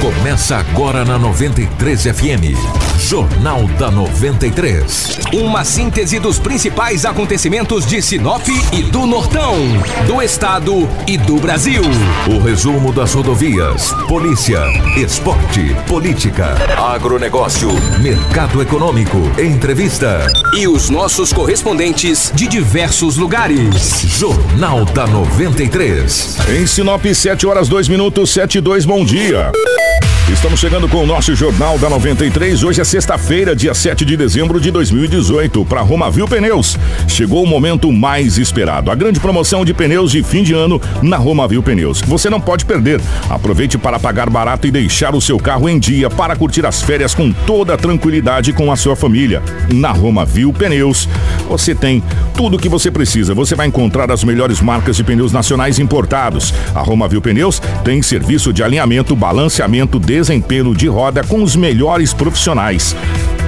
Começa agora na 93 FM. Jornal da 93. Uma síntese dos principais acontecimentos de Sinop e do Nortão, do Estado e do Brasil. O resumo das rodovias, polícia, esporte, política, agronegócio, mercado econômico, entrevista. E os nossos correspondentes de diversos lugares. Jornal da 93. Em Sinop, 7 horas 2 minutos, 7 e 2, bom dia. Estamos chegando com o nosso Jornal da 93. Hoje é sexta-feira, dia 7 de dezembro de 2018, para Romavil Pneus. Chegou o momento mais esperado, a grande promoção de pneus de fim de ano na Romavil Pneus. Você não pode perder. Aproveite para pagar barato e deixar o seu carro em dia para curtir as férias com toda tranquilidade com a sua família. Na Romavil Pneus, você tem tudo o que você precisa. Você vai encontrar as melhores marcas de pneus nacionais importados. A Romavil Pneus tem serviço de alinhamento, balanceamento, desempenho de roda com os melhores profissionais.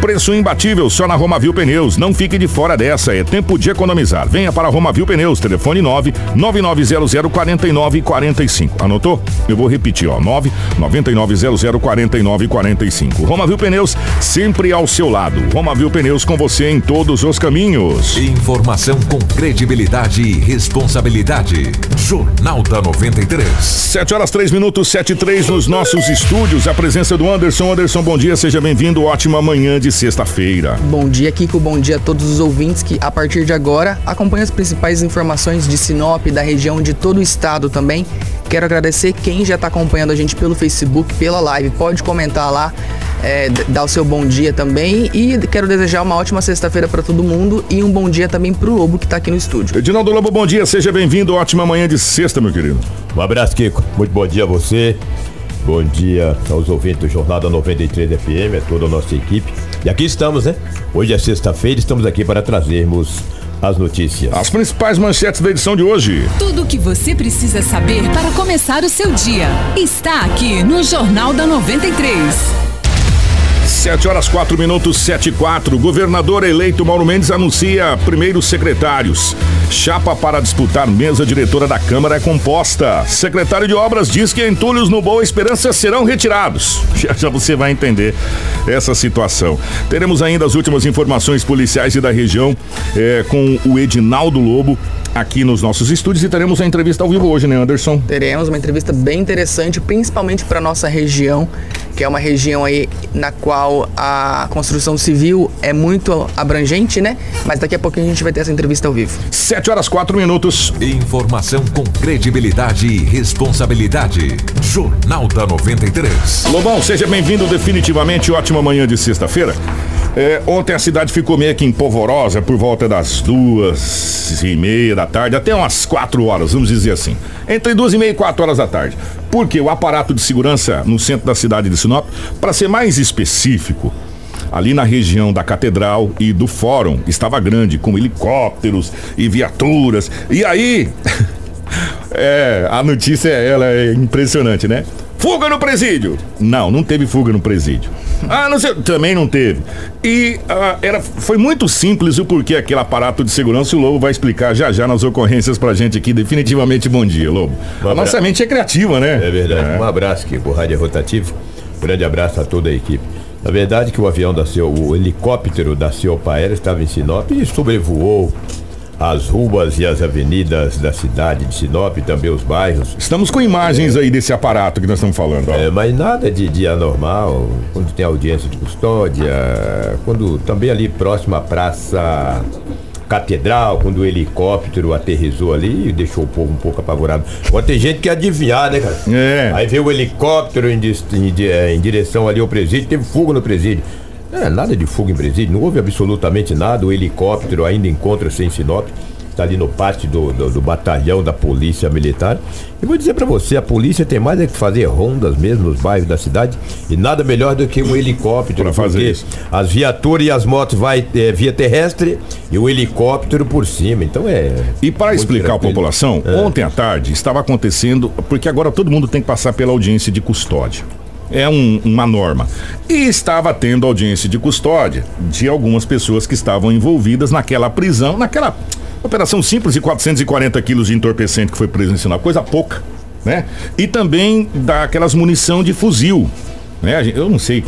Preço imbatível só na Romavil Pneus. Não fique de fora dessa, é tempo de economizar. Venha para Romavil Pneus, telefone 9 9900 4945. Anotou? Eu vou repetir, ó, 9 9900 4945. Romavil Pneus, sempre ao seu lado. Romavil Pneus com você em todos os caminhos. Informação com credibilidade e responsabilidade. Jornal da 93. 7 horas 3 minutos, 7 e 3 nos nossos estúdios. A presença do Anderson. Anderson, bom dia, seja bem-vindo. Ótima manhã de sexta-feira. Bom dia, Kiko. Bom dia a todos os ouvintes que, a partir de agora, acompanham as principais informações de Sinop, da região de todo o estado também. Quero agradecer quem já está acompanhando a gente pelo Facebook, pela live. Pode comentar lá, é, dar o seu bom dia também. E quero desejar uma ótima sexta-feira para todo mundo e um bom dia também para o Lobo que está aqui no estúdio. Edinaldo Lobo, bom dia, seja bem-vindo. Ótima manhã de sexta, meu querido. Um abraço, Kiko. Muito bom dia a você. Bom dia aos ouvintes do Jornal da 93 FM, a toda a nossa equipe. E aqui estamos, né? Hoje é sexta-feira, estamos aqui para trazermos as notícias. As principais manchetes da edição de hoje. Tudo o que você precisa saber para começar o seu dia está aqui no Jornal da 93. 7 horas 4 minutos, 7 e 4. Governador eleito Mauro Mendes anuncia primeiros secretários. Chapa para disputar mesa diretora da Câmara é composta. Secretário de Obras diz que entulhos no Boa Esperança serão retirados. Já já você vai entender essa situação. Teremos ainda as últimas informações policiais e da região é, com o Edinaldo Lobo aqui nos nossos estúdios e teremos a entrevista ao vivo hoje, né, Anderson? Teremos uma entrevista bem interessante, principalmente para nossa região, que é uma região aí na qual a construção civil é muito abrangente, né? Mas daqui a pouquinho a gente vai ter essa entrevista ao vivo. 7 horas 4 minutos. Informação com credibilidade e responsabilidade. Jornal da 93. Lobão, seja bem-vindo definitivamente. Ótima manhã de sexta-feira. É, ontem a cidade ficou meio que empolvorosa por volta das duas e meia da tarde, até umas quatro horas, vamos dizer assim. Entre duas e meia e quatro horas da tarde. Porque o aparato de segurança no centro da cidade de Sinop, para ser mais específico, ali na região da Catedral e do Fórum, estava grande, com helicópteros e viaturas. E aí. é, a notícia ela é impressionante, né? Fuga no presídio! Não, não teve fuga no presídio. Ah, não sei, também não teve. E ah, era, foi muito simples o porquê aquele aparato de segurança. O Lobo vai explicar já já nas ocorrências pra gente aqui. Definitivamente bom dia, Lobo. Um a nossa mente é criativa, né? É verdade. Um abraço aqui pro Rádio Rotativo. Um grande abraço a toda a equipe. Na verdade que o avião da CEO, o helicóptero da Ciopa Aérea estava em Sinop e sobrevoou as ruas e as avenidas da cidade de Sinop, também os bairros. Estamos com imagens aí desse aparato que nós estamos falando. ó. É, mas nada de, de anormal, quando tem audiência de custódia, quando também ali próximo à Praça Catedral, quando o helicóptero aterrizou ali e deixou o povo um pouco apavorado. Agora tem gente que adivinhar, né, cara? É. Aí veio o helicóptero em, em eh, em direção ali ao presídio, teve fuga no presídio. É, nada de fuga em presídio, não houve absolutamente nada. O helicóptero ainda encontra-se em Sinop, está ali no pátio do, do, do batalhão da Polícia Militar. E vou dizer pra você, a polícia tem mais é que fazer rondas mesmo nos bairros da cidade e nada melhor do que um helicóptero. Pra fazer isso. As viaturas e as motos vai eh, via terrestre e o helicóptero por cima. Então é. E para explicar à população, É. ontem à tarde estava acontecendo, porque agora todo mundo tem que passar pela audiência de custódia. É um- uma norma. E estava tendo audiência de custódia de algumas pessoas que estavam envolvidas naquela prisão, naquela operação simples de 440 quilos de entorpecente que foi Sinop. Coisa pouca. né? E também daquelas munição de fuzil, né? Eu não sei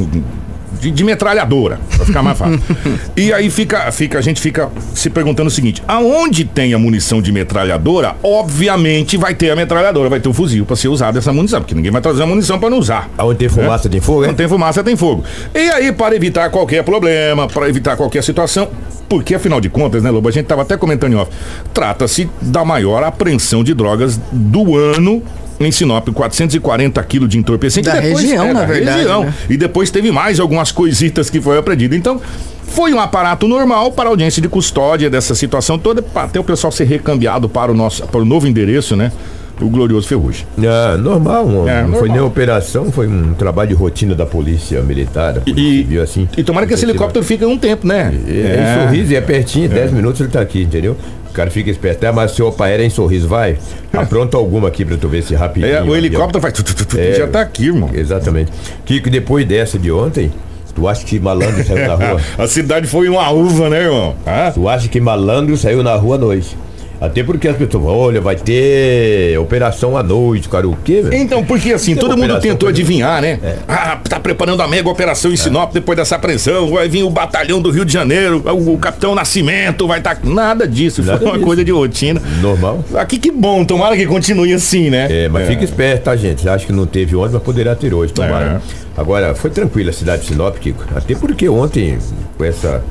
de, de metralhadora, pra ficar mais fácil. e aí fica, fica, a gente fica se perguntando o seguinte: aonde tem a munição de metralhadora, obviamente vai ter a metralhadora, vai ter o fuzil pra ser usado essa munição, porque ninguém vai trazer a munição pra não usar. Aonde tem fumaça tem fogo, Não é? tem fumaça, tem fogo. E aí, para evitar qualquer problema, para evitar qualquer situação, porque afinal de contas, né, Lobo? A gente tava até comentando em off. Trata-se da maior apreensão de drogas do ano. Em Sinop, 440 quilos de entorpecente. Da E depois- região, na da verdade, região. né? E depois teve mais algumas coisitas que foi apreendido. Então, foi um aparato normal para a audiência de custódia dessa situação toda, para até o pessoal ser recambiado para o nosso para o novo endereço, né? O Glorioso Ferrugem. É, normal, não, É, não normal. foi nem operação, foi um trabalho de rotina da polícia militar. E, civil, assim. e tomara que esse helicóptero fique um tempo, né? É, em sorriso, e é pertinho, 10 minutos ele tá aqui, entendeu? O cara fica esperto. Ah, mas se o opa aérea é em sorriso, vai. Apronta alguma aqui pra tu ver se rapidinho. É, o helicóptero tu, tu, tu, É. já tá aqui, irmão. Exatamente. Kiko, depois dessa de ontem, tu acha que malandro saiu na rua? A cidade foi uma uva, né, irmão? Ah, Tu acha que malandro saiu na rua à noite? Até porque as pessoas, olha, vai ter operação à noite, cara, o quê, velho? Então, porque assim, todo mundo tentou adivinhar, né? Ah, tá preparando a mega operação em Sinop depois dessa apreensão. Vai vir o batalhão do Rio de Janeiro, o, o Capitão Nascimento vai estar. Nada disso, Nada foi uma disso. coisa de rotina. Normal. Aqui que bom, tomara que continue assim, né? É, mas fica esperto, tá, gente? Acho que não teve ontem, mas poderá ter hoje, tomara. É. Agora, foi tranquila a cidade de Sinop, Kiko. Até porque ontem, com essa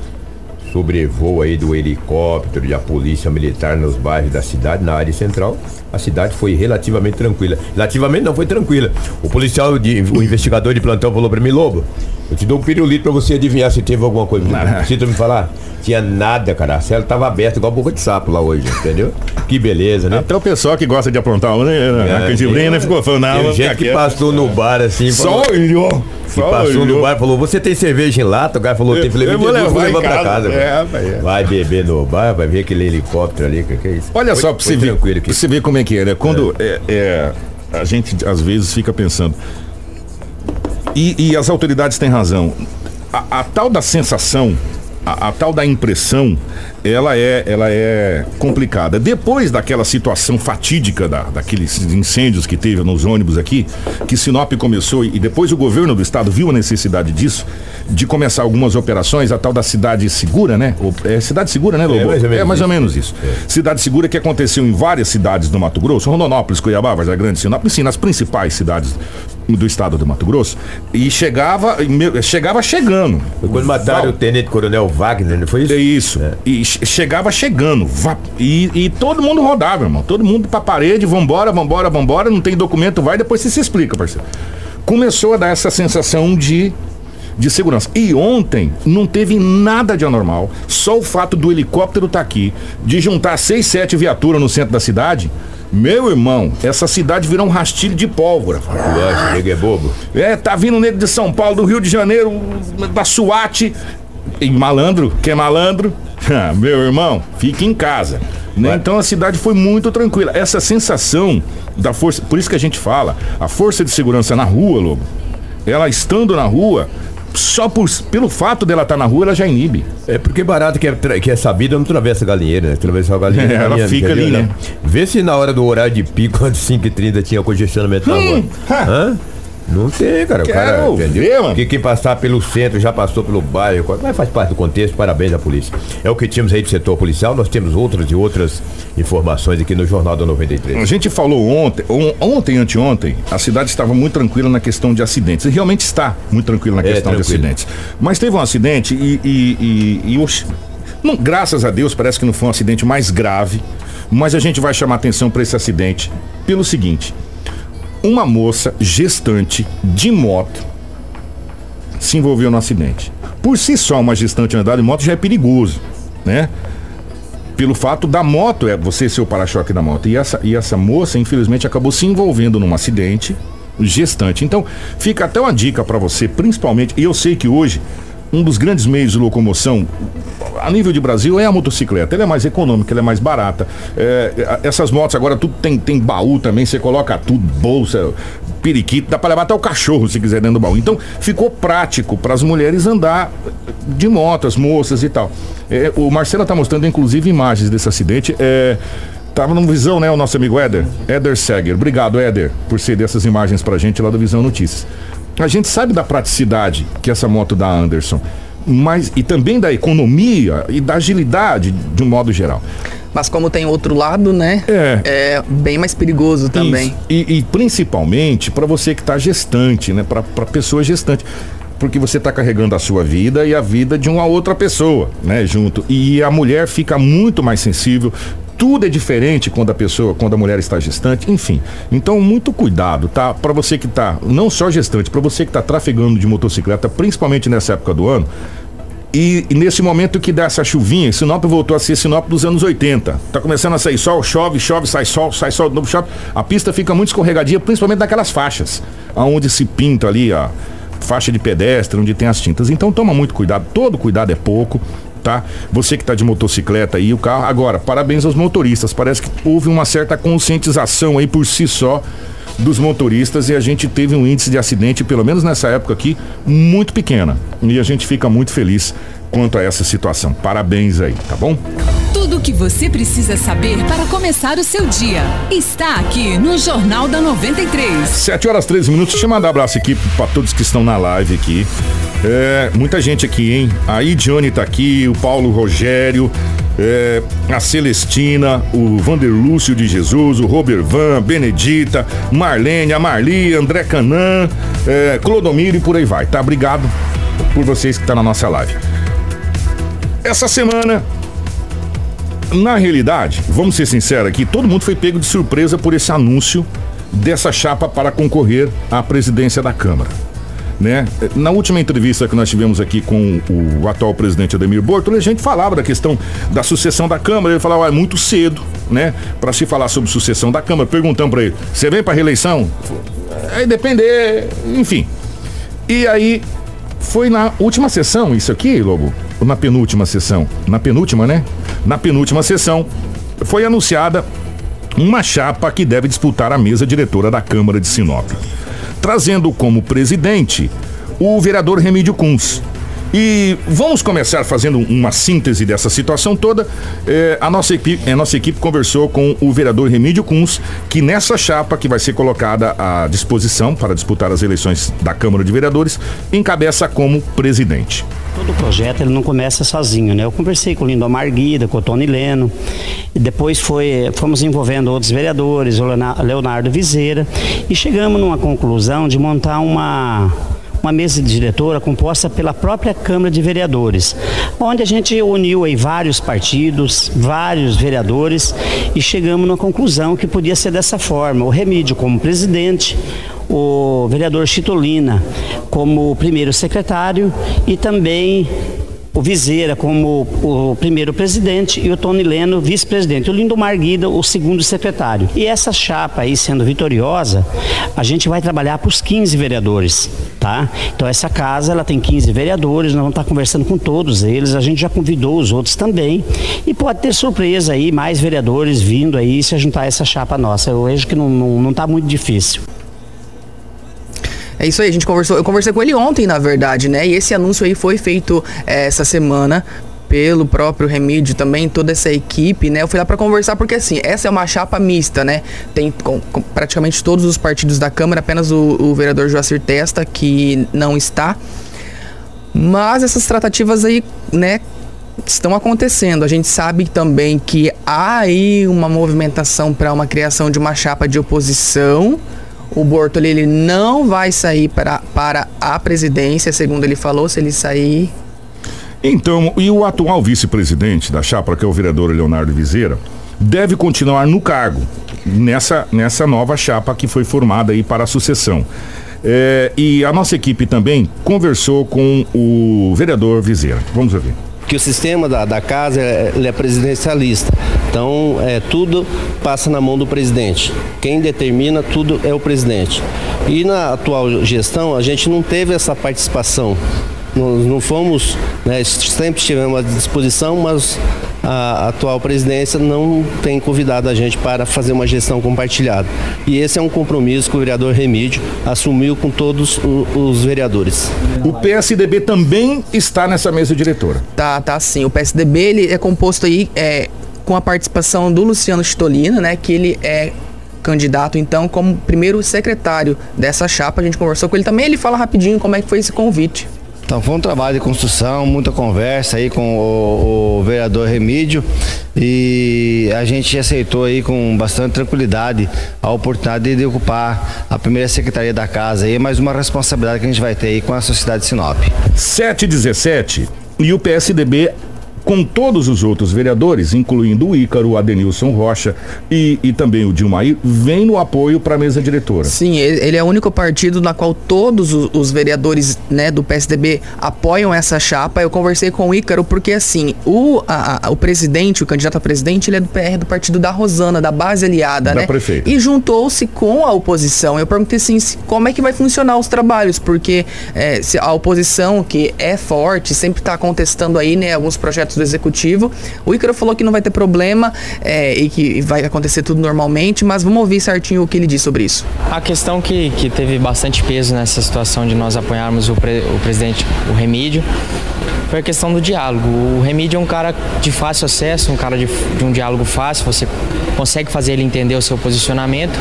sobrevoo aí do helicóptero e a polícia militar nos bairros da cidade, na área central, a cidade foi relativamente tranquila. Relativamente não, foi tranquila. O policial, de, o investigador de plantão falou pra mim, Lobo, eu te dou um pirulito pra você adivinhar se teve alguma coisa. Se tu me falar, tinha nada, cara. A cela tava aberta igual boca de sapo lá hoje, entendeu? Que beleza, né? Até o pessoal que gosta de aprontar, né? a canjibrina tem- ficou falando, não, vamos gente que passou no bar assim, Só falou, olhou. Que passou no bar e falou: Você tem cerveja em lata? O cara falou: Tem. Falei: Me vou levar em levar pra casa. É, mano." rapaz, é. Vai beber no bar, vai ver aquele helicóptero ali. Que, que é isso? Olha Foi- só pra você ver, tranquilo pra você ver como é que é, né? Quando é, é, a gente às vezes fica pensando. E, e as autoridades têm razão. A, a tal da sensação, a, a tal da impressão, ela é, ela é complicada. Depois daquela situação fatídica da, daqueles incêndios que teve nos ônibus aqui, que Sinop começou e depois o governo do estado viu a necessidade disso, de começar algumas operações, a tal da cidade segura, né? É cidade segura, né, Lobo? mais ou menos é mais ou menos isso. Cidade segura que aconteceu em várias cidades do Mato Grosso, Rondonópolis, Cuiabá, Vargas Grande, Sinop, sim, nas principais cidades do estado do Mato Grosso, e chegava, e chegava chegando. Foi quando mataram o tenente coronel Wagner, não foi isso? É isso. E che- chegava chegando. E, e todo mundo rodava, irmão. Todo mundo pra parede, vambora, vambora, vambora. Não tem documento, vai, depois você se explica, parceiro. Começou a dar essa sensação de, de segurança. E ontem não teve nada de anormal. Só o fato do helicóptero estar aqui, de juntar seis, sete viaturas no centro da cidade. Meu irmão, essa cidade virou um rastilho de pólvora. Tu nego é bobo? É, tá vindo nego de São Paulo, do Rio de Janeiro, da SWAT. E malandro, que é malandro? Ah, Meu irmão, fique em casa. né? Então a cidade foi muito tranquila. Essa sensação da força, por isso que a gente fala, a força de segurança na rua, Lobo, ela estando na rua, só por, pelo fato dela estar na rua, ela já inibe. É porque barato que é, que é sabida não atravessa a galinheira, né? Atravessar a galinheira. É, ela fica ali, né? Vê se na hora do horário de pico, antes de 5h30, tinha congestionamento na rua. Hã? Não tem, cara. O cara. Quero entendeu? ver, mano. Quem passar pelo centro já passou pelo bairro, mas faz parte do contexto, parabéns à polícia. É o que tínhamos aí do setor policial, nós temos outras e outras informações aqui no Jornal da A 93. gente falou ontem, on- ontem, anteontem, a cidade estava muito tranquila na questão de acidentes. E realmente está muito tranquila na É, questão de tranquilo. acidentes. Mas teve um acidente e. e, e- e oxe, não, graças a Deus, parece que não foi um acidente mais grave. Mas a gente vai chamar atenção para esse acidente pelo seguinte: uma moça gestante de moto se envolveu no acidente. Por si só, uma gestante andar de moto já é perigoso, né? pelo fato da moto, é você ser o para-choque da moto. E essa, e essa moça, infelizmente, acabou se envolvendo num acidente gestante. Então, fica até uma dica para você, principalmente, e eu sei que hoje um dos grandes meios de locomoção a nível de Brasil é a motocicleta. Ela é mais econômica, ela é mais barata. É, essas motos agora tudo tem, tem baú também, você coloca tudo, bolsa, periquito, dá para levar até o cachorro se quiser dentro do baú. Então ficou prático para as mulheres andar de moto, as moças e tal. É, o Marcelo está mostrando inclusive imagens desse acidente. É, Tava no Visão, né, o nosso amigo Éder? Éder Seger. Obrigado, Éder, por ceder essas imagens pra gente lá do Visão Notícias. A gente sabe da praticidade que essa moto dá, Anderson, mas e também da economia e da agilidade de um modo geral. Mas como tem outro lado, né? É. É bem mais perigoso também. E, e principalmente para você que está gestante, né? Para pessoa gestante. Porque você está carregando a sua vida e a vida de uma outra pessoa, né? Junto. E a mulher fica muito mais sensível. Tudo é diferente quando a pessoa, quando a mulher está gestante, enfim. Então, muito cuidado, tá? Para você que está não só gestante, para você que está trafegando de motocicleta, principalmente nessa época do ano, e, e, nesse momento que dá essa chuvinha, Sinop voltou a ser Sinop dos anos 80. Tá começando a sair sol, chove, chove, sai sol, sai sol, novo chove. A pista fica muito escorregadia, principalmente naquelas faixas, aonde se pinta ali a faixa de pedestre, onde tem as tintas. Então toma muito cuidado, todo cuidado é pouco. Tá? Você que está de motocicleta aí, o carro. Agora, parabéns aos motoristas. Parece que houve uma certa conscientização aí por si só dos motoristas e a gente teve um índice de acidente, pelo menos nessa época aqui, muito pequena. E a gente fica muito feliz quanto a essa situação. Parabéns aí, tá bom? Tudo o que você precisa saber para começar o seu dia está aqui no Jornal da 93. 7 horas 13 minutos. Deixa eu mandar um abraço aqui para todos que estão na live aqui. É, muita gente aqui, hein? A Idione tá aqui, o Paulo Rogério, é, a Celestina, o Vanderlúcio de Jesus, o Robert Van, Benedita, Marlene, a Marli, André Canan, é, Clodomiro e por aí vai, tá? Obrigado por vocês que estão tá na nossa live. Essa semana, na realidade, vamos ser sinceros aqui, todo mundo foi pego de surpresa por esse anúncio dessa chapa para concorrer à presidência da Câmara né? Na última entrevista que nós tivemos aqui com o atual presidente Ademir Bortoli, a gente falava da questão da sucessão da Câmara. Ele falava, ah, é muito cedo, né? Para se falar sobre sucessão da Câmara. Perguntamos para ele, você vem para reeleição? Aí depender, enfim. E aí foi na última sessão, isso aqui, Lobo? Ou na penúltima sessão? Na penúltima, né? Na penúltima sessão foi anunciada uma chapa que deve disputar a mesa diretora da Câmara de Sinop trazendo como presidente o vereador Remídio Kunz. E vamos começar fazendo uma síntese dessa situação toda. É, a, nossa equipe, a nossa equipe conversou com o vereador Remídio Kunz, que nessa chapa que vai ser colocada à disposição para disputar as eleições da Câmara de Vereadores, encabeça como presidente. Todo o projeto ele não começa sozinho, né? Eu conversei com o Lindomar Guida, com o Tony Leno, e depois foi, fomos envolvendo outros vereadores, o Leonardo Viseira, e chegamos numa conclusão de montar uma uma mesa diretora composta pela própria Câmara de Vereadores, onde a gente uniu aí vários partidos, vários vereadores e chegamos numa conclusão que podia ser dessa forma: o Remídio como presidente, o vereador Chitolina como primeiro secretário e também o Viseira como o primeiro presidente e o Tony Leno vice-presidente, o Lindomar Guida o segundo secretário. E essa chapa aí sendo vitoriosa, a gente vai trabalhar para os 15 vereadores, tá? Então essa casa ela tem 15 vereadores, nós vamos estar conversando com todos eles, a gente já convidou os outros também e pode ter surpresa aí, mais vereadores vindo aí se juntar essa chapa nossa. Eu vejo que não, não, não tá muito difícil. É isso aí, a gente conversou. Eu conversei com ele ontem, na verdade, né? E esse anúncio aí foi feito é, essa semana pelo próprio Remídio também, toda essa equipe, né? Eu fui lá para conversar porque assim, essa é uma chapa mista, né? Tem com, com praticamente todos os partidos da Câmara, apenas o, o vereador Joacir Testa que não está. Mas essas tratativas aí, né, estão acontecendo. A gente sabe também que há aí uma movimentação para uma criação de uma chapa de oposição o Bortoli ele não vai sair para, para a presidência, segundo ele falou, se ele sair. Então, e o atual vice-presidente da chapa, que é o vereador Leonardo Viseira, deve continuar no cargo nessa, nessa nova chapa que foi formada aí para a sucessão. É, e a nossa equipe também conversou com o vereador Viseira. Vamos ouvir que o sistema da, da casa é, é presidencialista. Então, é, tudo passa na mão do presidente. Quem determina tudo é o presidente. E na atual gestão, a gente não teve essa participação. Nós não fomos, né, sempre estivemos à disposição, mas a atual presidência não tem convidado a gente para fazer uma gestão compartilhada. E esse é um compromisso que o vereador Remídio assumiu com todos os vereadores. O PSDB também está nessa mesa diretora. Tá, tá sim. O PSDB ele é composto aí é, com a participação do Luciano Chitolina, né, que ele é candidato então como primeiro secretário dessa chapa. A gente conversou com ele também, ele fala rapidinho como é que foi esse convite. Então foi um trabalho de construção, muita conversa aí com o, o, vereador Remídio e a gente aceitou aí com bastante tranquilidade a oportunidade de ocupar a primeira secretaria da casa aí, mais uma responsabilidade que a gente vai ter aí com a sociedade de Sinop. 717 e o PSDB com todos os outros vereadores, incluindo o Ícaro, o Adenilson Rocha e, e também o Dilmair, vem no apoio para a mesa diretora. Sim, ele é o único partido na qual todos os, os vereadores né, do PSDB apoiam essa chapa. Eu conversei com o Ícaro porque, assim, o, a, a, o presidente, o candidato a presidente, ele é do PR do partido da Rosana, da base aliada, da né? Prefeita. E juntou-se com a oposição. Eu perguntei assim, como é que vai funcionar os trabalhos, porque é, a oposição, que é forte, sempre está contestando aí, né, alguns projetos do executivo. O Ícaro falou que não vai ter problema é, e que vai acontecer tudo normalmente, mas vamos ouvir certinho o que ele disse sobre isso. A questão que, que teve bastante peso nessa situação de nós apoiarmos o, pre, o presidente, o Remídio, foi a questão do diálogo. O Remídio é um cara de fácil acesso, um cara de, de um diálogo fácil, você consegue fazer ele entender o seu posicionamento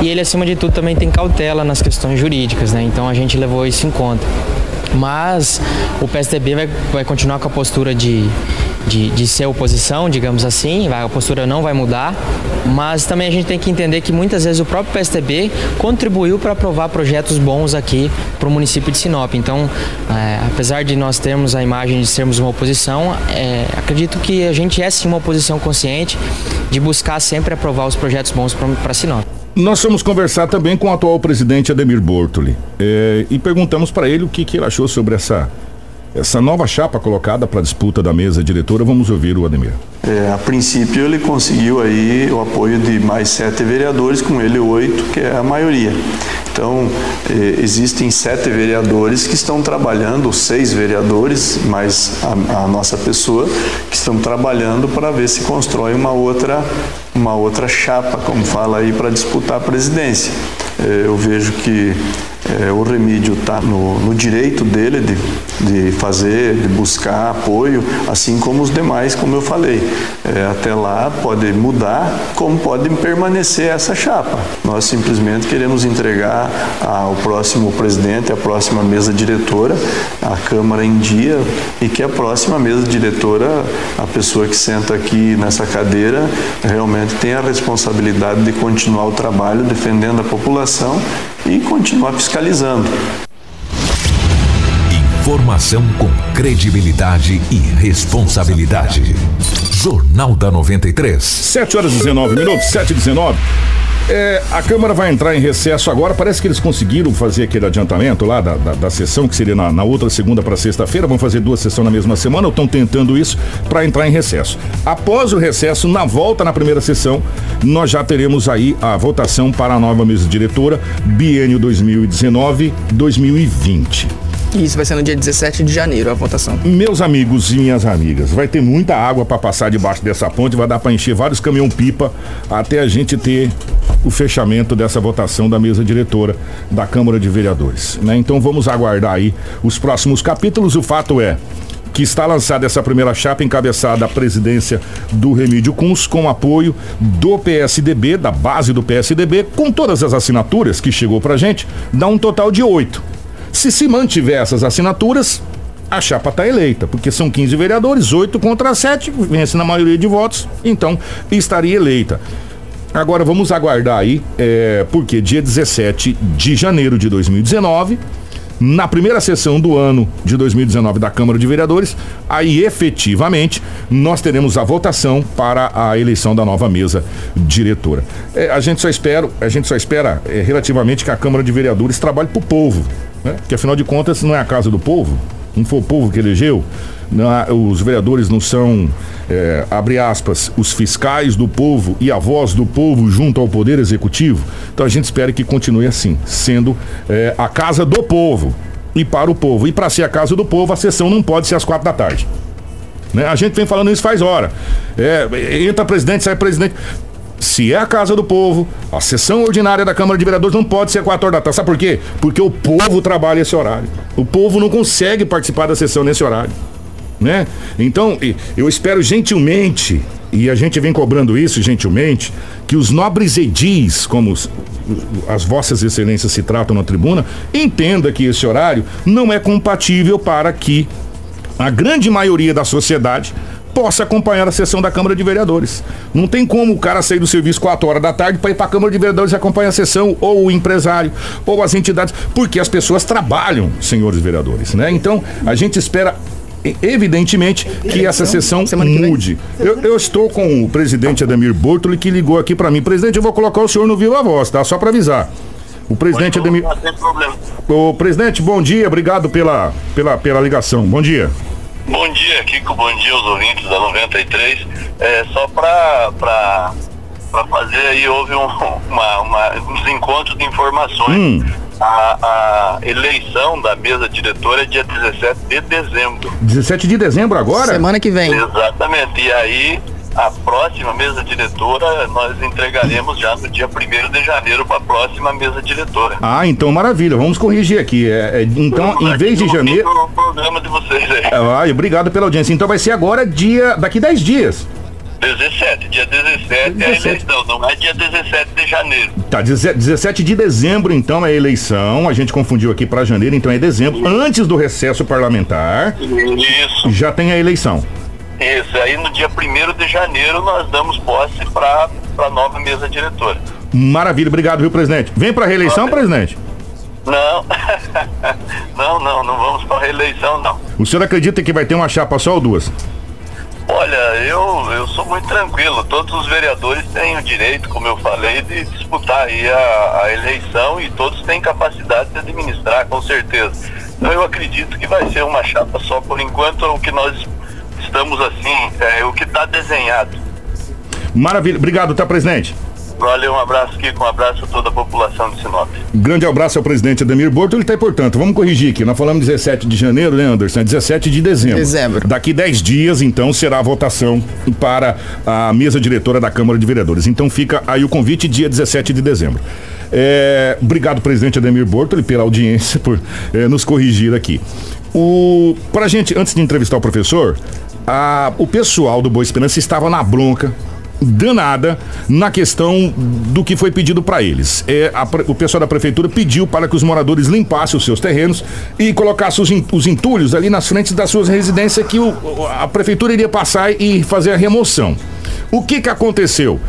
e ele, acima de tudo, também tem cautela nas questões jurídicas, né? Então a gente levou isso em conta. Mas o PSDB vai, vai continuar com a postura de, de, de ser oposição, digamos assim, a postura não vai mudar, mas também a gente tem que entender que muitas vezes o próprio PSDB contribuiu para aprovar projetos bons aqui para o município de Sinop. Então, é, apesar de nós termos a imagem de sermos uma oposição, é, acredito que a gente é sim uma oposição consciente de buscar sempre aprovar os projetos bons para Sinop. Nós fomos conversar também com o atual presidente Ademir Bortoli é, e perguntamos para ele o que, que ele achou sobre essa, essa nova chapa colocada para a disputa da mesa diretora. Vamos ouvir o Ademir. É, a princípio ele conseguiu aí o apoio de mais sete vereadores, com ele oito, que é a maioria. Então, eh, existem sete vereadores que estão trabalhando, seis vereadores, mais a, a nossa pessoa, que estão trabalhando para ver se constrói uma outra, uma outra chapa, como fala aí, para disputar a presidência. Eh, eu vejo que é, o Remídio está no, no, direito dele de, de fazer, de buscar apoio, assim como os demais, como eu falei. É, até lá pode mudar, como pode permanecer essa chapa. Nós simplesmente queremos entregar ao próximo presidente, à próxima mesa diretora, a Câmara em dia e que a próxima mesa diretora, a pessoa que senta aqui nessa cadeira, realmente tenha a responsabilidade de continuar o trabalho defendendo a população e continuar fiscalizando. Informação com credibilidade e responsabilidade. Jornal da 93. 7 horas e 19 minutos, 7 e 19. É, a Câmara vai entrar em recesso agora. Parece que eles conseguiram fazer aquele adiantamento lá da, da, da sessão, que seria na, na outra segunda para sexta-feira. Vão fazer duas sessões na mesma semana, ou estão tentando isso para entrar em recesso. Após o recesso, na volta na primeira sessão, nós já teremos aí a votação para a nova mesa diretora, biênio 2019-2020. Isso vai ser no dia 17 de janeiro a votação. Meus amigos e minhas amigas, vai ter muita água para passar debaixo dessa ponte, vai dar para encher vários caminhão-pipa até a gente ter o fechamento dessa votação da mesa diretora da Câmara de Vereadores. Né? Então vamos aguardar aí os próximos capítulos. O fato é que está lançada essa primeira chapa encabeçada a presidência do Remídio Kunz com apoio do PSDB, da base do PSDB, com todas as assinaturas que chegou pra gente, dá um total de oito. Se se mantiver essas assinaturas, a chapa está eleita, porque são 15 vereadores, 8 contra 7, vence na maioria de votos, então estaria eleita. Agora vamos aguardar aí, é, porque dia 17 de janeiro de 2019, na primeira sessão do ano de 2019 da Câmara de Vereadores, aí efetivamente nós teremos a votação para a eleição da nova mesa diretora. É, a gente só espera, a gente só espera é, relativamente que a Câmara de Vereadores trabalhe para o povo né? que afinal de contas não é a casa do povo, não foi o povo que elegeu, não, os vereadores não são, é, abre aspas, os fiscais do povo e a voz do povo junto ao poder executivo. Então a gente espera que continue assim, sendo é, a casa do povo e para o povo. E para ser a casa do povo, a sessão não pode ser às quatro da tarde. Né? A gente vem falando isso faz hora. É, entra presidente, sai presidente se é a casa do povo, a sessão ordinária da Câmara de Vereadores não pode ser 4 horas da tarde. Sabe por quê? Porque o povo trabalha esse horário. O povo não consegue participar da sessão nesse horário. Né? Então, eu espero gentilmente e a gente vem cobrando isso gentilmente, que os nobres edis, como os, as vossas excelências se tratam na tribuna, entenda que esse horário não é compatível para que a grande maioria da sociedade possa acompanhar a sessão da Câmara de Vereadores. Não tem como o cara sair do serviço 4 horas da tarde para ir para a Câmara de Vereadores e acompanhar a sessão, ou o empresário, ou as entidades, porque as pessoas trabalham, senhores vereadores, né? Então, a gente espera evidentemente que essa sessão mude. Eu, eu, estou com o presidente Ademir Bortoli que ligou aqui para mim. Presidente, eu vou colocar o senhor no Viva Voz, tá? Só para avisar. O presidente Ademir. O presidente, bom dia, obrigado pela, pela, pela ligação. Bom dia. Bom dia, Kiko. Bom dia aos ouvintes da 93. É, só para fazer aí, houve um, uma, uma, uns encontros de informações. Hum. A, a, eleição da mesa diretora é dia 17 de dezembro. 17 de dezembro agora? Semana que vem. Exatamente. E aí a próxima mesa diretora nós entregaremos já no dia 1 de janeiro para a próxima mesa diretora. Ah, então maravilha. Vamos corrigir aqui. É, é, então, em vez de janeiro. O programa de vocês aí. Ah, obrigado pela audiência. Então vai ser agora dia. daqui 10 dias. 17, dia 17, 17 é a eleição, não é dia 17 de janeiro. Tá, 17 de dezembro então é a eleição, a gente confundiu aqui para janeiro, então é dezembro, antes do recesso parlamentar. Isso. Já tem a eleição. Isso, aí no dia 1 de janeiro nós damos posse para a nova mesa diretora. Maravilha, obrigado, viu, presidente? Vem para reeleição, presidente? Não, não, não, não vamos para reeleição, não. O senhor acredita que vai ter uma chapa só ou duas? Olha, eu, eu sou muito tranquilo. Todos os vereadores têm o direito, como eu falei, de disputar aí a, a eleição e todos têm capacidade de administrar, com certeza. Então eu acredito que vai ser uma chapa só por enquanto, o que nós estamos assim, é, o que está desenhado. Maravilha, obrigado, tá, presidente? Valeu, um abraço aqui, um abraço a toda a população de Sinop. Grande abraço ao presidente Ademir Borto. Ele está portanto, vamos corrigir aqui. Nós falamos 17 de janeiro, né, Anderson? 17 de dezembro. Dezembro. Daqui 10 dias, então, será a votação para a mesa diretora da Câmara de Vereadores. Então fica aí o convite, dia 17 de dezembro. É, obrigado, presidente Ademir Bortoli, pela audiência, por é, nos corrigir aqui. O, pra gente, antes de entrevistar o professor, a, o pessoal do Boa Esperança estava na bronca danada na questão do que foi pedido para eles. É, a, o pessoal da prefeitura pediu para que os moradores limpassem os seus terrenos e colocassem os, os entulhos ali nas frentes das suas residências que o, a prefeitura iria passar e fazer a remoção. O que que aconteceu?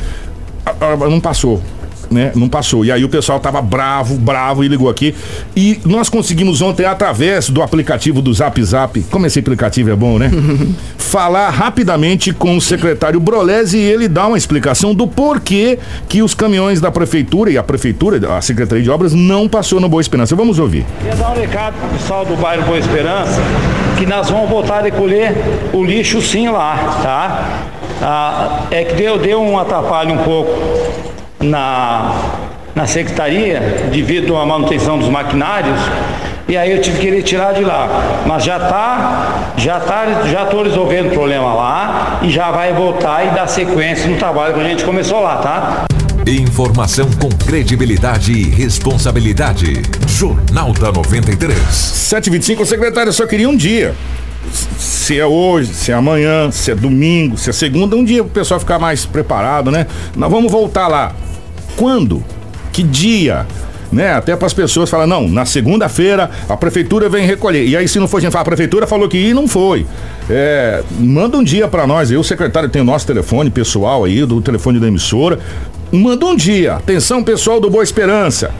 não passou né? Não passou. E aí o pessoal tava bravo, bravo e ligou aqui. E nós conseguimos ontem, através do aplicativo do Zap Zap, como esse aplicativo é bom, né? Falar rapidamente com o secretário Brolese e ele dá uma explicação do porquê que os caminhões da prefeitura e a prefeitura, a Secretaria de Obras, não passou no Boa Esperança. Vamos ouvir. Queria dar um recado pro pessoal do bairro Boa Esperança que nós vamos voltar a recolher o lixo sim lá, tá? Ah, é que deu, deu um atrapalho um pouco na, na secretaria devido à manutenção dos maquinários e aí eu tive que retirar de lá. Mas já tá, já tá, já estou resolvendo o problema lá e já vai voltar e dar sequência no trabalho que a gente começou lá, tá? Informação com credibilidade e responsabilidade. Jornal da 93. 725, secretário, eu só queria um dia se é hoje, se é amanhã, se é domingo, se é segunda, um dia o pessoal ficar mais preparado, né? Nós vamos voltar lá. Quando? Que dia? Né? Até para as pessoas falar, não, na segunda-feira a prefeitura vem recolher. E aí, se não for, a gente fala, a prefeitura falou que ia e não foi. É, manda um dia para nós, eu, secretário, tem o nosso telefone pessoal aí, do telefone da emissora. Manda um dia. Atenção, pessoal do Boa Esperança.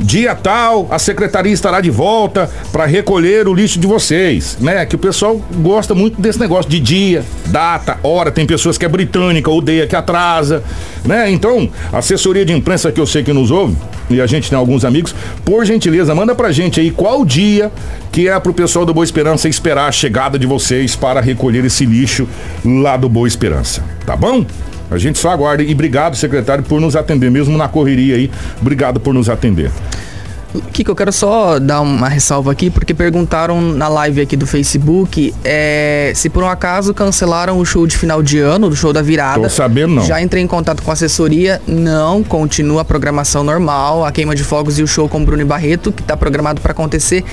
Dia tal, a secretaria estará de volta para recolher o lixo de vocês, né? Que o pessoal gosta muito desse negócio de dia, data, hora. Tem pessoas que é britânica, odeia que atrasa, né? Então, assessoria de imprensa que eu sei que nos ouve, e a gente tem alguns amigos, por gentileza, manda pra gente aí qual dia que é pro pessoal do Boa Esperança esperar a chegada de vocês para recolher esse lixo lá do Boa Esperança, tá bom? A gente só aguarda. E obrigado, secretário, por nos atender, mesmo na correria aí. Obrigado por nos atender. Kiko, eu quero só dar uma ressalva aqui, porque perguntaram na live aqui do Facebook é, se por um acaso cancelaram o show de final de ano, do show da virada. Tô sabendo não. Já entrei em contato com a assessoria, não, continua a programação normal, a queima de fogos e o show com Bruno e Barreto, que está programado para acontecer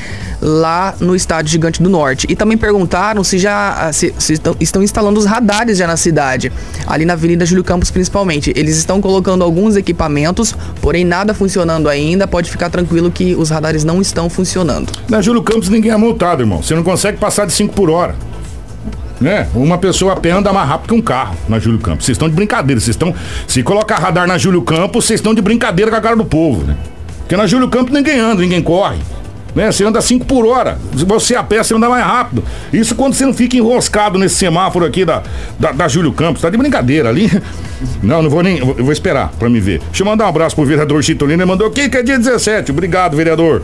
lá no estádio Gigante do Norte. E também perguntaram se já se, se estão, estão instalando os radares já na cidade, ali na Avenida Júlio Campos principalmente. Eles estão colocando alguns equipamentos, porém nada funcionando ainda, pode ficar tranquilo que os radares não estão funcionando. Na Júlio Campos ninguém é multado, irmão. Você não consegue passar de 5 por hora. Né? Uma pessoa a pé anda mais rápido que um carro na Júlio Campos. Vocês estão de brincadeira. Vocês estão. Se colocar radar na Júlio Campos, vocês estão de brincadeira com a cara do povo, né? Porque na Júlio Campos ninguém anda, ninguém corre. Né? Você anda 5 por hora. Se você a pé, você anda mais rápido. Isso quando você não fica enroscado nesse semáforo aqui da, da, da Júlio Campos. Tá de brincadeira ali. Não, não vou nem. Eu vou esperar pra me ver. Deixa eu mandar um abraço pro vereador Chitolino. Ele mandou aqui que é dia 17. Obrigado, vereador.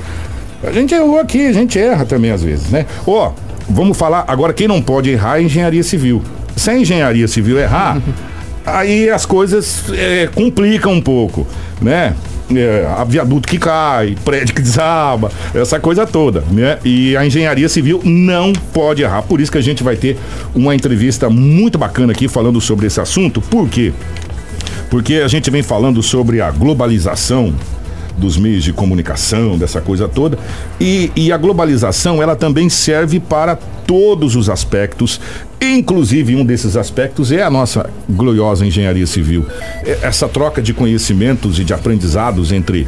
A gente errou aqui, a gente erra também às vezes, né? Ó, vamos falar. Agora, quem não pode errar é engenharia civil. Se a engenharia civil errar, aí as coisas é, complicam um pouco, né? É, viaduto que cai, prédio que desaba, essa coisa toda, né? E a engenharia civil não pode errar. Por isso que a gente vai ter uma entrevista muito bacana aqui falando sobre esse assunto. Por quê? Porque a gente vem falando sobre a globalização dos meios de comunicação, dessa coisa toda. E, e, a globalização, ela também serve para todos os aspectos, inclusive um desses aspectos é a nossa gloriosa engenharia civil. Essa troca de conhecimentos e de aprendizados entre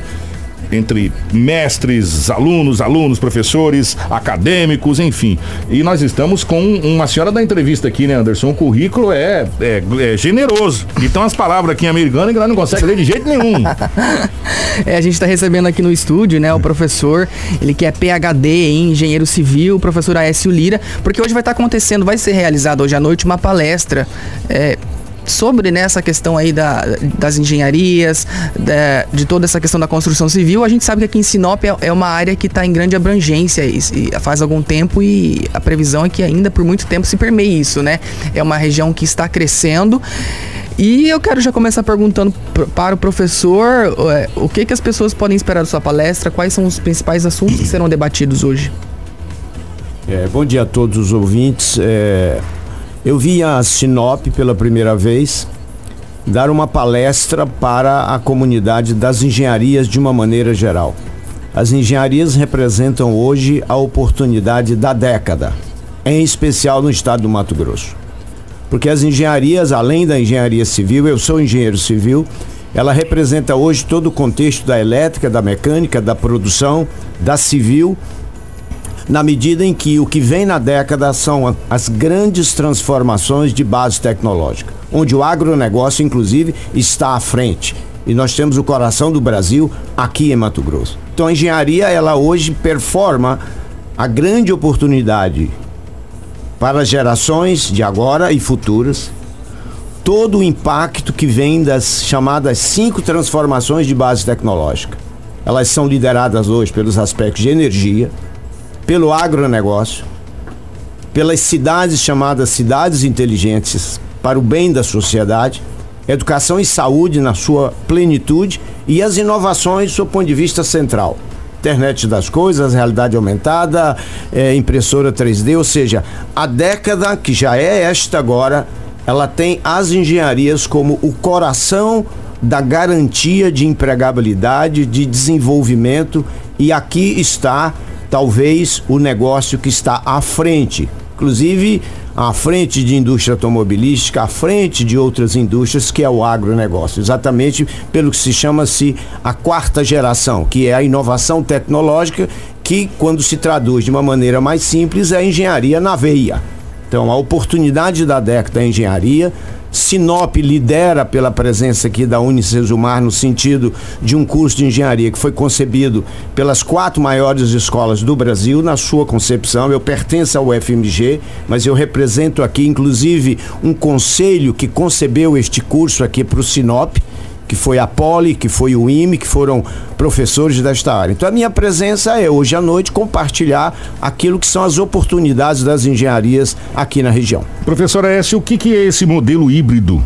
entre mestres, alunos, alunos, professores, acadêmicos, enfim. E nós estamos com uma senhora da entrevista aqui, né, Anderson? O currículo é, é, é generoso. Então as palavras aqui em americano que ela não consegue ler de jeito nenhum. é, a gente está recebendo aqui no estúdio, né, o professor, ele que é PhD em engenheiro civil, professor Aécio Lira, porque hoje vai estar tá acontecendo, vai ser realizado hoje à noite uma palestra é, sobre né, essa questão aí da, das engenharias, da, de toda essa questão da construção civil, a gente sabe que aqui em Sinop é, é uma área que está em grande abrangência e, e, faz algum tempo e a previsão é que ainda por muito tempo se permeie isso, né? É uma região que está crescendo. E eu quero já começar perguntando para o professor é, o que, que as pessoas podem esperar da sua palestra, quais são os principais assuntos que serão debatidos hoje. É, bom dia a todos os ouvintes. É, eu vim a Sinop pela primeira vez dar uma palestra para a comunidade das engenharias de uma maneira geral. As engenharias representam hoje a oportunidade da década, em especial no estado do Mato Grosso. Porque as engenharias, além da engenharia civil, eu sou engenheiro civil, ela representa hoje todo o contexto da elétrica, da mecânica, da produção, da civil na medida em que o que vem na década são as grandes transformações de base tecnológica, onde o agronegócio, inclusive, está à frente. E nós temos o coração do Brasil aqui em Mato Grosso. Então a engenharia, ela hoje performa a grande oportunidade para gerações de agora e futuras, todo o impacto que vem das chamadas cinco transformações de base tecnológica. Elas são lideradas hoje pelos aspectos de energia, pelo agronegócio, pelas cidades chamadas cidades inteligentes para o bem da sociedade, educação e saúde na sua plenitude e as inovações do seu ponto de vista central. Internet das coisas, realidade aumentada, é, impressora 3D, ou seja, a década que já é esta agora, ela tem as engenharias como o coração da garantia de empregabilidade, de desenvolvimento, e aqui está talvez o negócio que está à frente, inclusive à frente de indústria automobilística, à frente de outras indústrias, que é o agronegócio, exatamente pelo que se chama-se a quarta geração, que é a inovação tecnológica, que quando se traduz de uma maneira mais simples é a engenharia na veia. Então, a oportunidade da década é engenharia, Sinop lidera pela presença aqui da Unicesumar no sentido de um curso de engenharia que foi concebido pelas quatro maiores escolas do Brasil na sua concepção. Eu pertenço ao FMG, mas eu represento aqui inclusive um conselho que concebeu este curso aqui para o Sinop que foi a Poli, que foi o IME, que foram professores desta área. Então a minha presença é hoje à noite compartilhar aquilo que são as oportunidades das engenharias aqui na região. Professora S, o que, que é esse modelo híbrido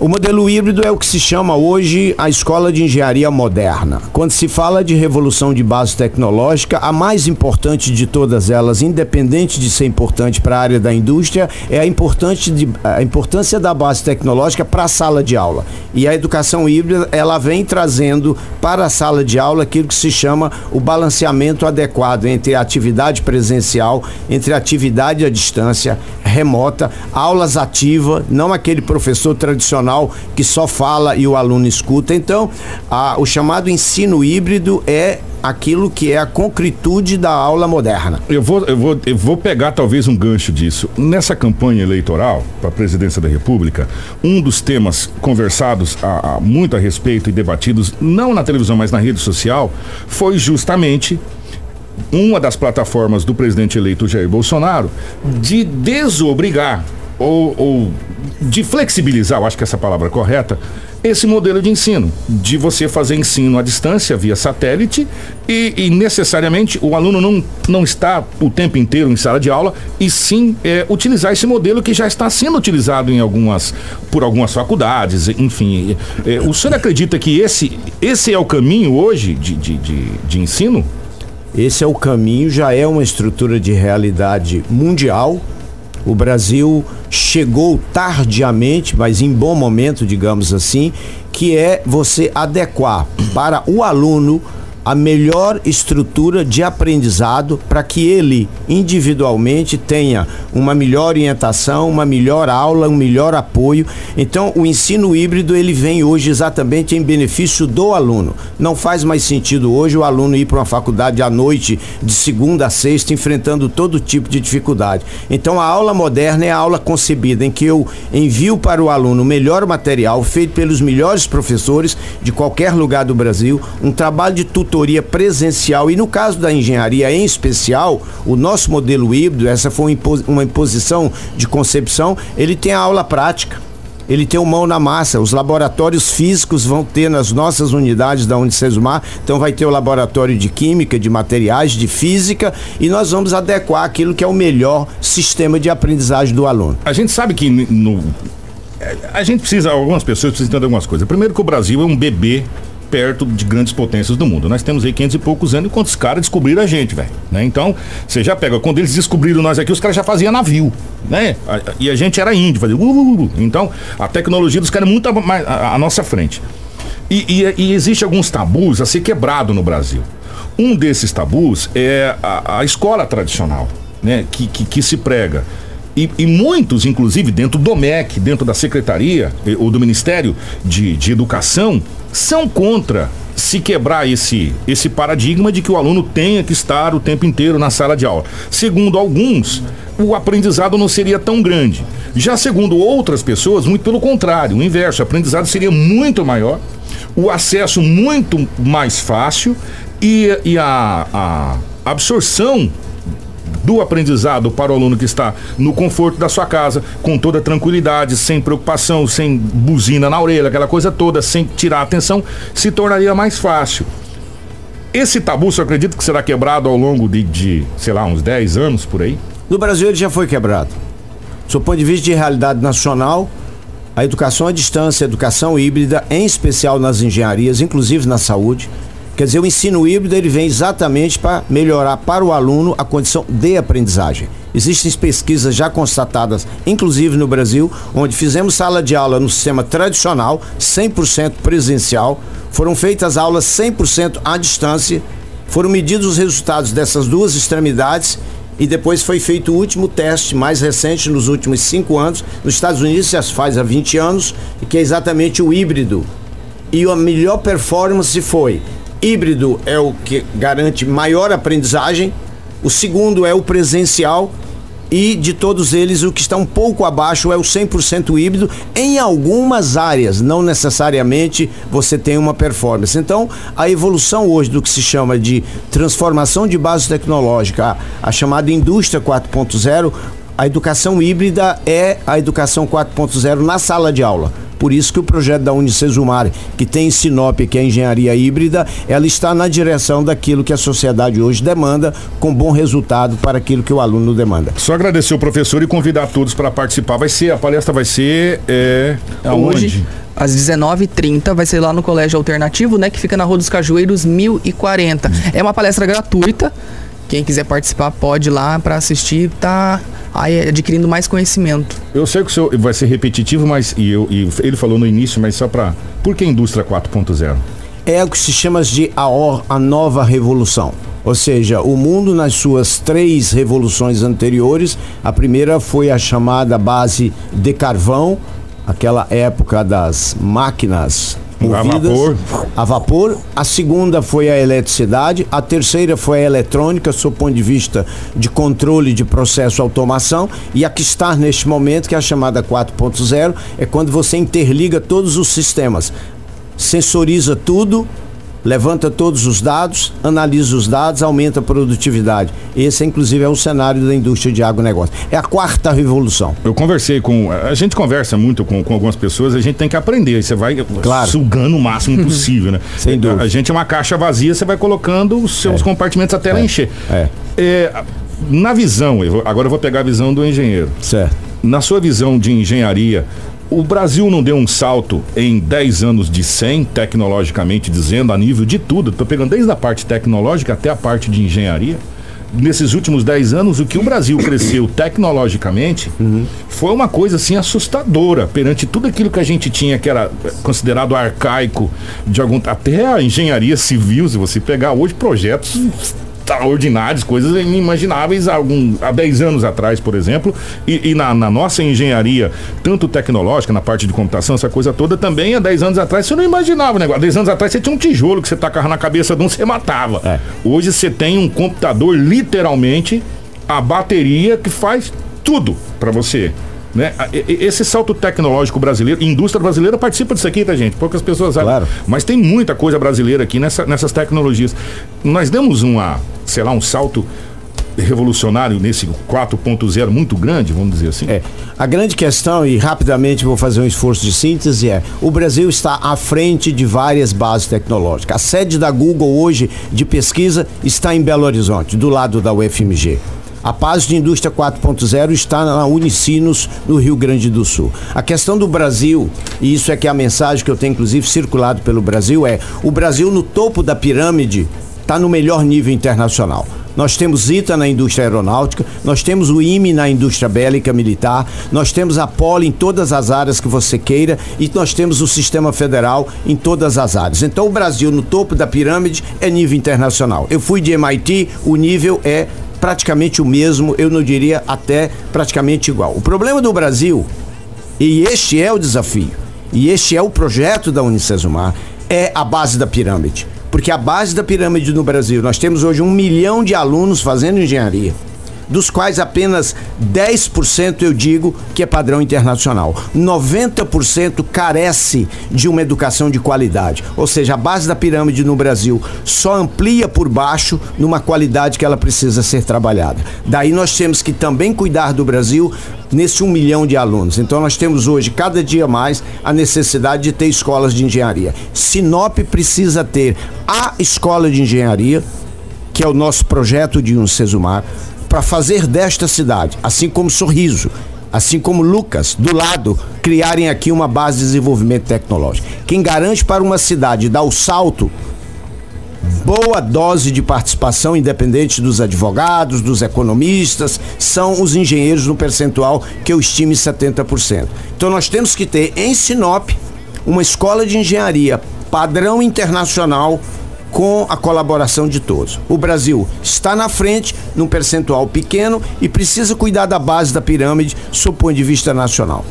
O modelo híbrido é o que se chama hoje a escola de engenharia moderna. Quando se fala de revolução de base tecnológica, a mais importante de todas elas, independente de ser importante para a área da indústria, é a, importante de, a importância da base tecnológica para a sala de aula. E a educação híbrida, ela vem trazendo para a sala de aula aquilo que se chama o balanceamento adequado entre a atividade presencial, entre a atividade à distância, remota, aulas ativas, não aquele professor tradicional que só fala e o aluno escuta. Então, a, o chamado ensino híbrido é aquilo que é a concretude da aula moderna. Eu vou, eu vou, eu vou pegar talvez um gancho disso. Nessa campanha eleitoral para a presidência da República, um dos temas conversados a, a, muito a respeito e debatidos, não na televisão, mas na rede social, foi justamente uma das plataformas do presidente eleito Jair Bolsonaro de desobrigar ou, ou de flexibilizar, eu acho que essa palavra é correta, esse modelo de ensino, de você fazer ensino à distância via satélite e, e, necessariamente o aluno não, não está o tempo inteiro em sala de aula e sim é, utilizar esse modelo que já está sendo utilizado em algumas por algumas faculdades, enfim. É, o senhor acredita que esse, esse é o caminho hoje de, de, de, de ensino? Esse é o caminho, já é uma estrutura de realidade mundial o Brasil chegou tardiamente, mas em bom momento, digamos assim, que é você adequar para o aluno a melhor estrutura de aprendizado para que ele individualmente tenha uma melhor orientação, uma melhor aula, um melhor apoio. Então, o ensino híbrido ele vem hoje exatamente em benefício do aluno. Não faz mais sentido hoje o aluno ir para uma faculdade à noite, de segunda a sexta, enfrentando todo tipo de dificuldade. Então, a aula moderna é a aula concebida em que eu envio para o aluno o melhor material feito pelos melhores professores de qualquer lugar do Brasil, um trabalho de tutor tutoria presencial e no caso da engenharia em especial, o nosso modelo híbrido, essa foi uma imposição de concepção, ele tem a aula prática ele tem o mão na massa. Os laboratórios físicos vão ter nas nossas unidades da Unicesumar, então vai ter o laboratório de química, de materiais, de física e nós vamos adequar aquilo que é o melhor sistema de aprendizagem do aluno. A gente sabe que no a gente precisa, algumas pessoas precisam entender algumas coisas. Primeiro que o Brasil é um bebê perto de grandes potências do mundo. Nós temos aí 500 e poucos anos enquanto os caras descobriram a gente, velho. Né? Então, você já pega, quando eles descobriram nós aqui, os caras já faziam navio, né? E a gente era índio, fazia. Uh, uh, uh. Então, a tecnologia dos caras é muito à nossa frente. E, e, e existe alguns tabus a ser quebrado no Brasil. Um desses tabus é a, a escola tradicional, né? Que, que, que se prega. E, e, muitos, inclusive, dentro do MEC, dentro da Secretaria ou do Ministério de, de Educação, são contra se quebrar esse, esse paradigma de que o aluno tenha que estar o tempo inteiro na sala de aula. Segundo alguns, o aprendizado não seria tão grande. Já segundo outras pessoas, muito pelo contrário, o inverso, o aprendizado seria muito maior, o acesso muito mais fácil e, e a, a absorção do aprendizado para o aluno que está no conforto da sua casa, com toda tranquilidade, sem preocupação, sem buzina na orelha, aquela coisa toda, sem tirar a atenção, se tornaria mais fácil. Esse tabu, você acredita que será quebrado ao longo de, de, sei lá, uns 10 anos por aí? No Brasil ele já foi quebrado. Do ponto de vista de realidade nacional, a educação à distância, a educação híbrida, em especial nas engenharias, inclusive na saúde, Quer dizer, o ensino híbrido ele vem exatamente para melhorar para o aluno a condição de aprendizagem. Existem pesquisas já constatadas, inclusive no Brasil, onde fizemos sala de aula no sistema tradicional, 100% presencial, foram feitas aulas 100% à distância, foram medidos os resultados dessas duas extremidades e depois foi feito o último teste mais recente nos últimos cinco anos. Nos Estados Unidos já faz há 20 anos, que é exatamente o híbrido. E a melhor performance foi híbrido é o que garante maior aprendizagem, o segundo é o presencial. E de todos eles o que está um pouco abaixo é o 100% híbrido em algumas áreas, não necessariamente você tem uma performance. Então, a evolução hoje do que se chama de transformação de base tecnológica, a, chamada indústria 4.0, a educação híbrida é a educação 4.0 na sala de aula Por isso que o projeto da Unicesumar, que tem em Sinop, que é a engenharia híbrida, ela está na direção daquilo que a sociedade hoje demanda, com bom resultado para aquilo que o aluno demanda. Só agradecer o professor e convidar todos para participar. Vai ser, a palestra vai ser é, aonde? Hoje, às 19h30, vai ser lá no Colégio Alternativo, né? Que fica na Rua dos Cajueiros, 1040. É uma palestra gratuita. Quem quiser participar pode ir lá para assistir, tá aí adquirindo mais conhecimento. Eu sei que o senhor vai ser repetitivo, mas e, eu, e ele falou no início, mas só para. Por que indústria 4.0? É o que se chama de a, or, a nova revolução. Ou seja, o mundo nas suas três revoluções anteriores, a primeira foi a chamada base de carvão, aquela época das máquinas movidas A vapor. a vapor. A segunda foi a eletricidade. A terceira foi a eletrônica, sob ponto de vista de controle de processo automação. E a que está neste momento, que é a chamada 4.0, é quando você interliga todos os sistemas. Sensoriza tudo, levanta todos os dados, analisa os dados, aumenta a produtividade. Esse, inclusive, é o cenário da indústria de agronegócio. É a quarta revolução. Eu conversei com. A gente conversa muito com, com algumas pessoas, a gente tem que aprender. Você vai sugando o máximo possível, né? Sem dúvida. A gente é uma caixa vazia, você vai colocando os seus compartimentos até ela encher. É. É, na visão, agora eu vou pegar a visão do engenheiro. Certo. Na sua visão de engenharia, o Brasil não deu um salto em 10 anos de 100, tecnologicamente dizendo, a nível de tudo? Estou pegando desde a parte tecnológica até a parte de engenharia. Nesses últimos 10 anos, o que o Brasil cresceu tecnologicamente foi uma coisa assim assustadora perante tudo aquilo que a gente tinha que era considerado arcaico de algum até a engenharia civil, se você pegar hoje projetos extraordinários, coisas inimagináveis há, algum, há 10 anos atrás, por exemplo. E, e na, na nossa engenharia, tanto tecnológica, na parte de computação, essa coisa toda, também há 10 anos atrás você não imaginava o negócio. Há 10 anos atrás você tinha um tijolo que você tacava na cabeça de um, você matava. Hoje você tem um computador, literalmente, a bateria que faz tudo para você. Né? Esse salto tecnológico brasileiro, indústria brasileira participa disso aqui, tá, gente? Poucas pessoas sabem. Mas tem muita coisa brasileira aqui nessa- nessas tecnologias. Nós demos uma, sei lá, um salto revolucionário nesse 4.0 muito grande, vamos dizer assim. É. A grande questão, e rapidamente vou fazer um esforço de síntese, é: o Brasil está à frente de várias bases tecnológicas. A sede da Google hoje de pesquisa está em Belo Horizonte, do lado da UFMG. A Paz de Indústria 4.0 está na Unicinos, no Rio Grande do Sul. A questão do Brasil, e isso é que é a mensagem que eu tenho inclusive circulado pelo Brasil, é: o Brasil no topo da pirâmide está no melhor nível internacional. Nós temos ITA na indústria aeronáutica, nós temos o IME na indústria bélica militar, nós temos a Poli em todas as áreas que você queira e nós temos o sistema federal em todas as áreas. Então o Brasil no topo da pirâmide é nível internacional. Eu fui de MIT, o nível é praticamente o mesmo, eu não diria até praticamente igual. O problema do Brasil, e este é o desafio, e este é o projeto da Unicesumar, é a base da pirâmide. Porque a base da pirâmide no Brasil, nós temos hoje um milhão de alunos fazendo engenharia, dos quais apenas 10% eu digo que é padrão internacional. 90% carece de uma educação de qualidade. Ou seja, a base da pirâmide no Brasil só amplia por baixo numa qualidade que ela precisa ser trabalhada. Daí nós temos que também cuidar do Brasil nesse um milhão de alunos. Então nós temos hoje, cada dia mais, a necessidade de ter escolas de engenharia. Sinop precisa ter a escola de engenharia, que é o nosso projeto de um Sesumar, para fazer desta cidade, assim como Sorriso, assim como Lucas, do lado, criarem aqui uma base de desenvolvimento tecnológico. Quem garante para uma cidade dar o salto boa dose de participação independente dos advogados, dos economistas, são os engenheiros no percentual que eu estime 70%. Então nós temos que ter em Sinop uma escola de engenharia padrão internacional com a colaboração de todos. O Brasil está na frente num percentual pequeno e precisa cuidar da base da pirâmide sob o ponto de vista nacional.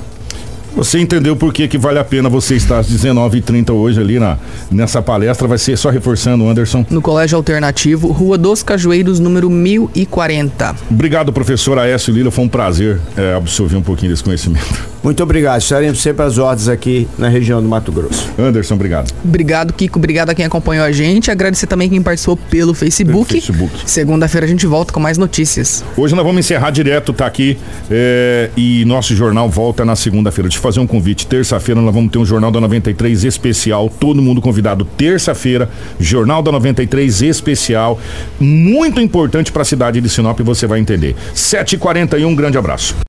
Você entendeu por que, que vale a pena você estar às 19h30 hoje ali na, nessa palestra? Vai ser só reforçando, Anderson. No Colégio Alternativo, Rua dos Cajueiros, número 1040. Obrigado, professor Aécio Lila. Foi um prazer é, absorver um pouquinho desse conhecimento. Muito obrigado. Estaremos sempre às ordens aqui na região do Mato Grosso. Anderson, obrigado. Obrigado, Kiko. Obrigado a quem acompanhou a gente. Agradecer também quem participou pelo Facebook. Pelo Facebook. Segunda-feira a gente volta com mais notícias. Hoje nós vamos encerrar direto, tá aqui. é, e nosso jornal volta na segunda-feira. Eu fazer um convite. Terça-feira nós vamos ter um Jornal da 93 especial. Todo mundo convidado. Terça-feira, Jornal da 93 especial. Muito importante para a cidade de Sinop, você vai entender. 7h41, um grande abraço.